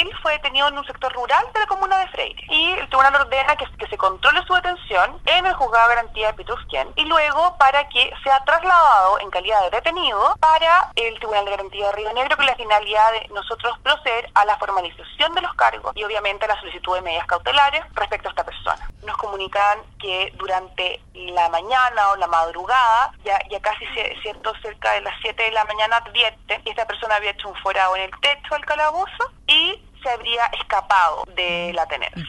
él fue detenido en un sector rural de la comuna de Freire. Y el tribunal ordena que, se controle su detención en el juzgado de garantía de Pitrusquén y luego para que sea trasladado en calidad de detenido para el tribunal de garantía de Río Negro con la finalidad de nosotros proceder a la formalización de los cargos y obviamente a la solicitud de medidas cautelares respecto a esta persona. Nos comunican que durante la mañana o la madrugada, ya, ya casi cierto cerca de las 7 de la mañana advierte esta persona había hecho un forado en el techo del calabozo y escapado de la tenencia.